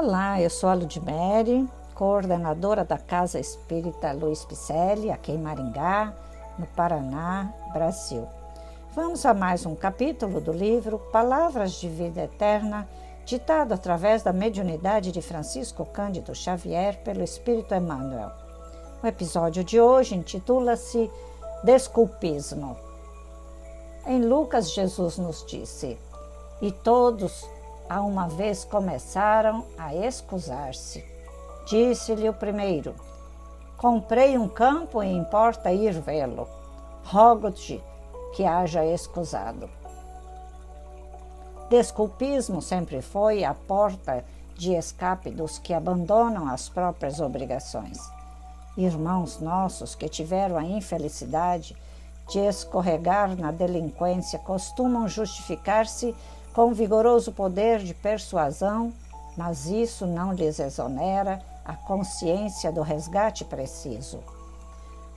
Olá, eu sou a Ludmere, coordenadora da Casa Espírita Luiz Picelli, aqui em Maringá, no Paraná, Brasil. Vamos a mais um capítulo do livro Palavras de Vida Eterna, ditado através da mediunidade de Francisco Cândido Xavier pelo Espírito Emmanuel. O episódio de hoje intitula-se Desculpismo. Em Lucas, Jesus nos disse: E todos a uma vez começaram a excusar-se. Disse-lhe o primeiro: Comprei um campo e importa ir vê-lo. Rogo-te que haja excusado. Desculpismo sempre foi a porta de escape dos que abandonam as próprias obrigações. Irmãos nossos que tiveram a infelicidade de escorregar na delinquência costumam justificar-se com vigoroso poder de persuasão, mas isso não lhes exonera a consciência do resgate preciso.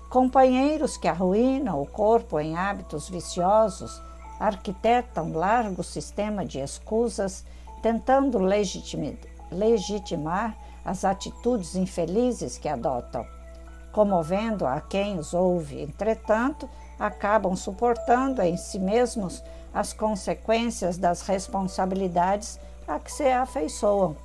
Companheiros que arruinam o corpo em hábitos viciosos arquitetam largo sistema de escusas, tentando legitimar as atitudes infelizes que adotam. Comovendo a quem os ouve, entretanto, acabam suportando em si mesmos as consequências das responsabilidades a que se afeiçoam.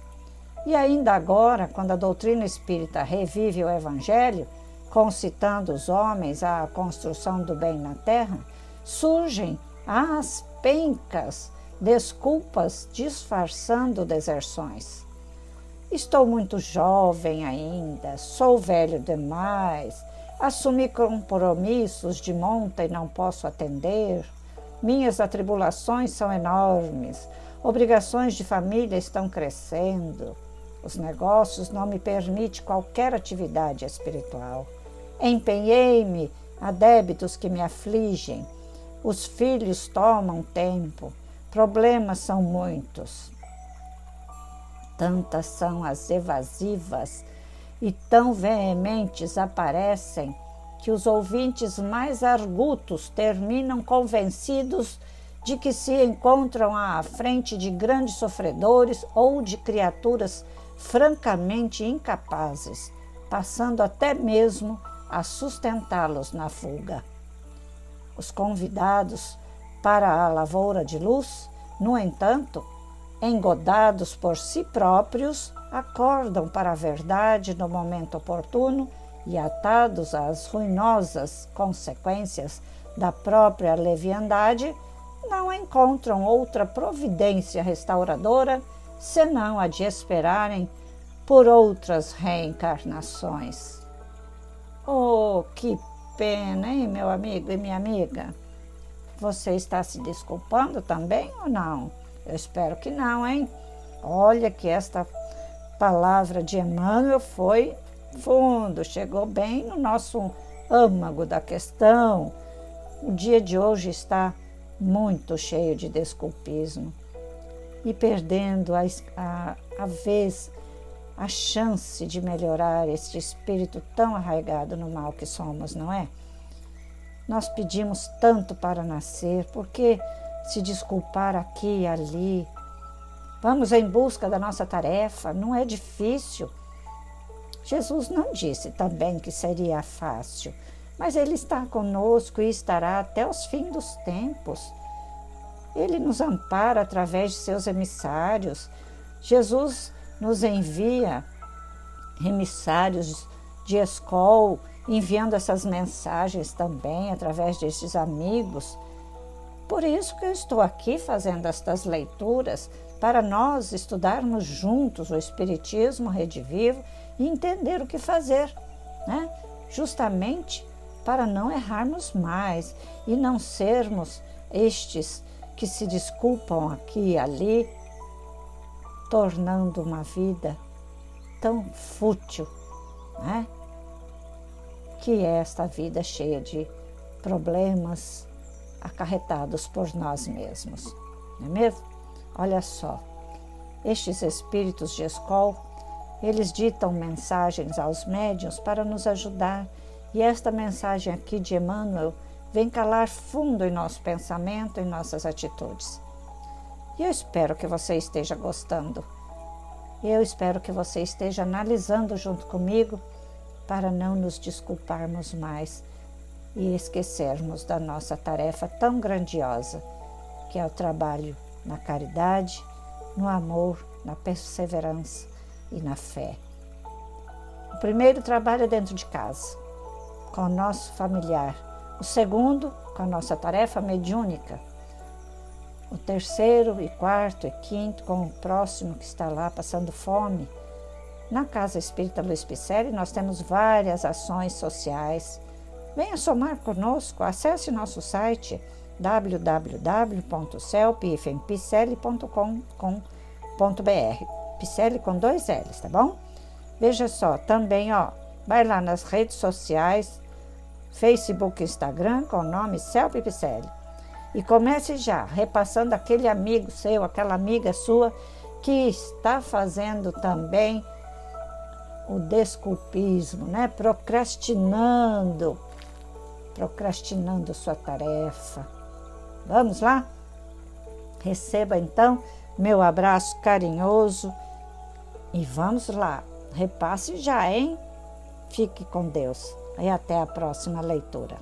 E ainda agora, quando a doutrina espírita revive o Evangelho, concitando os homens à construção do bem na terra, surgem as pencas, desculpas disfarçando deserções. Estou muito jovem ainda, sou velho demais, assumi compromissos de monta e não posso atender. Minhas atribulações são enormes, obrigações de família estão crescendo. Os negócios não me permitem qualquer atividade espiritual. Empenhei-me a débitos que me afligem. Os filhos tomam tempo. Problemas são muitos. Tantas são as evasivas e tão veementes aparecem que os ouvintes mais argutos terminam convencidos de que se encontram à frente de grandes sofredores ou de criaturas francamente incapazes, passando até mesmo a sustentá-los na fuga. Os convidados para a lavoura de luz, no entanto, engodados por si próprios, acordam para a verdade no momento oportuno e atados às ruinosas consequências da própria leviandade, não encontram outra providência restauradora senão a de esperarem por outras reencarnações. Oh, que pena, hein, meu amigo e minha amiga? Você está se desculpando também ou não? Eu espero que não, hein? Olha que esta palavra de Emmanuel foi fundo, chegou bem no nosso âmago da questão. O dia de hoje está muito cheio de desculpismo e perdendo a, a, a vez a chance de melhorar este espírito tão arraigado no mal que somos, não é? Nós pedimos tanto para nascer, por que se desculpar aqui e ali? Vamos em busca da nossa tarefa, não é difícil. Jesus não disse também que seria fácil, mas Ele está conosco e estará até os fins dos tempos. Ele nos ampara através de seus emissários. Jesus nos envia emissários de escola, enviando essas mensagens também através destes amigos. Por isso que eu estou aqui fazendo estas leituras, para nós estudarmos juntos o Espiritismo Redivivo e entender o que fazer, né? justamente para não errarmos mais e não sermos estes que se desculpam aqui e ali, tornando uma vida tão fútil, né? que é esta vida cheia de problemas acarretados por nós mesmos, não é mesmo? Olha só, estes espíritos de escola eles ditam mensagens aos médiuns para nos ajudar, e esta mensagem aqui de Emmanuel vem calar fundo em nosso pensamento, em nossas atitudes. E eu espero que você esteja gostando Eu espero que você esteja analisando junto comigo para não nos desculparmos mais e esquecermos da nossa tarefa tão grandiosa, que é o trabalho na caridade, no amor, na perseverança e na fé. O primeiro trabalho é dentro de casa, com o nosso familiar. O segundo, com a nossa tarefa mediúnica. O terceiro e quarto e quinto, com o próximo que está lá passando fome. Na Casa Espírita Luiz Picelli, nós temos várias ações sociais. Venha somar conosco, acesse nosso site www.celpifempicelli.com.br Picelli com dois L's, tá bom? Veja só, também, ó, vai lá nas redes sociais, Facebook Instagram, com o nome Celpe Picelli. E comece já repassando aquele amigo seu, aquela amiga sua que está fazendo também o desculpismo, né? Procrastinando, procrastinando sua tarefa. Vamos lá? Receba então meu abraço carinhoso e vamos lá. Repasse já, hein? Fique com Deus e até a próxima leitura.